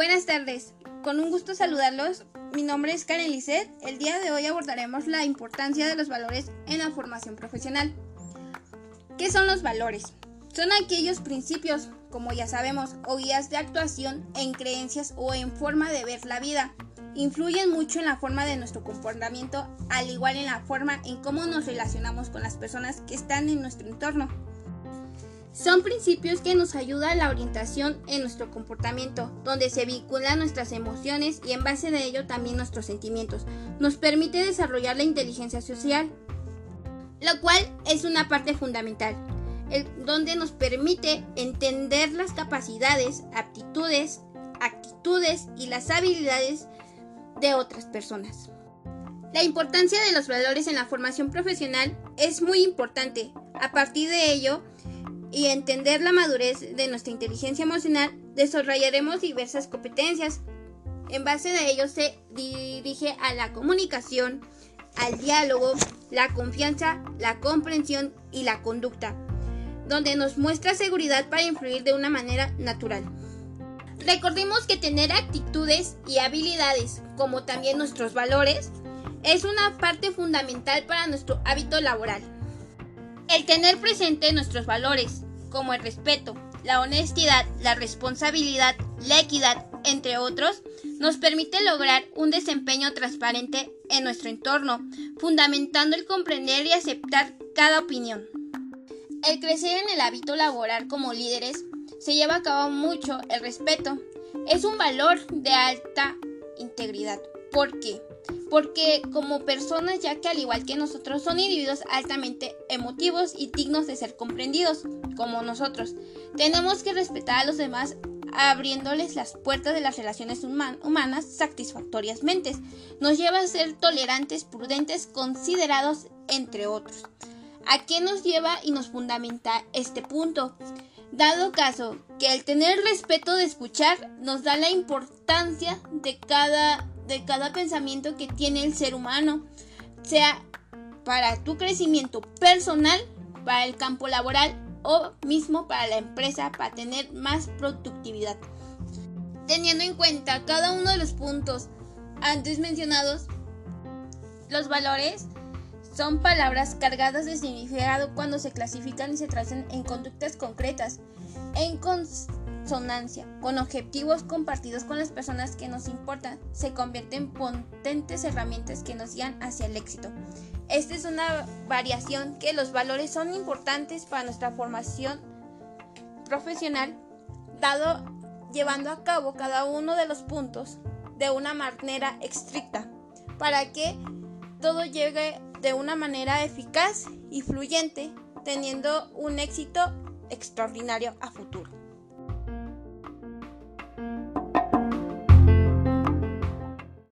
Buenas tardes, con un gusto saludarlos. Mi nombre es Karen Lisset. El día de hoy abordaremos la importancia de los valores en la formación profesional. ¿Qué son los valores? Son aquellos principios, como ya sabemos, o guías de actuación en creencias o en forma de ver la vida. Influyen mucho en la forma de nuestro comportamiento, al igual en la forma en cómo nos relacionamos con las personas que están en nuestro entorno. Son principios que nos ayudan a la orientación en nuestro comportamiento, donde se vinculan nuestras emociones y en base de ello también nuestros sentimientos. Nos permite desarrollar la inteligencia social, lo cual es una parte fundamental, donde nos permite entender las capacidades, aptitudes, actitudes y las habilidades de otras personas. La importancia de los valores en la formación profesional es muy importante. A partir de ello, y entender la madurez de nuestra inteligencia emocional, desarrollaremos diversas competencias. En base de ello se dirige a la comunicación, al diálogo, la confianza, la comprensión y la conducta, donde nos muestra seguridad para influir de una manera natural. Recordemos que tener actitudes y habilidades, como también nuestros valores, es una parte fundamental para nuestro hábito laboral. El tener presente nuestros valores, como el respeto, la honestidad, la responsabilidad, la equidad, entre otros, nos permite lograr un desempeño transparente en nuestro entorno, fundamentando el comprender y aceptar cada opinión. El crecer en el hábito laboral como líderes se lleva a cabo mucho el respeto. Es un valor de alta integridad. ¿Por qué? Porque como personas, ya que al igual que nosotros, son individuos altamente emotivos y dignos de ser comprendidos, como nosotros. Tenemos que respetar a los demás abriéndoles las puertas de las relaciones humanas satisfactoriamente. Nos lleva a ser tolerantes, prudentes, considerados, entre otros. ¿A qué nos lleva y nos fundamenta este punto? Dado caso que el tener respeto de escuchar nos da la importancia de cada de cada pensamiento que tiene el ser humano, sea para tu crecimiento personal, para el campo laboral o mismo para la empresa para tener más productividad. Teniendo en cuenta cada uno de los puntos antes mencionados, los valores son palabras cargadas de significado cuando se clasifican y se trazan en conductas concretas, en, consonancia con objetivos compartidos con las personas que nos importan, se convierten en potentes herramientas que nos guían hacia el éxito. Esta es una variación que los valores son importantes para nuestra formación profesional, dado llevando a cabo cada uno de los puntos de una manera estricta, para que todo llegue de una manera eficaz y fluyente, teniendo un éxito extraordinario a futuro.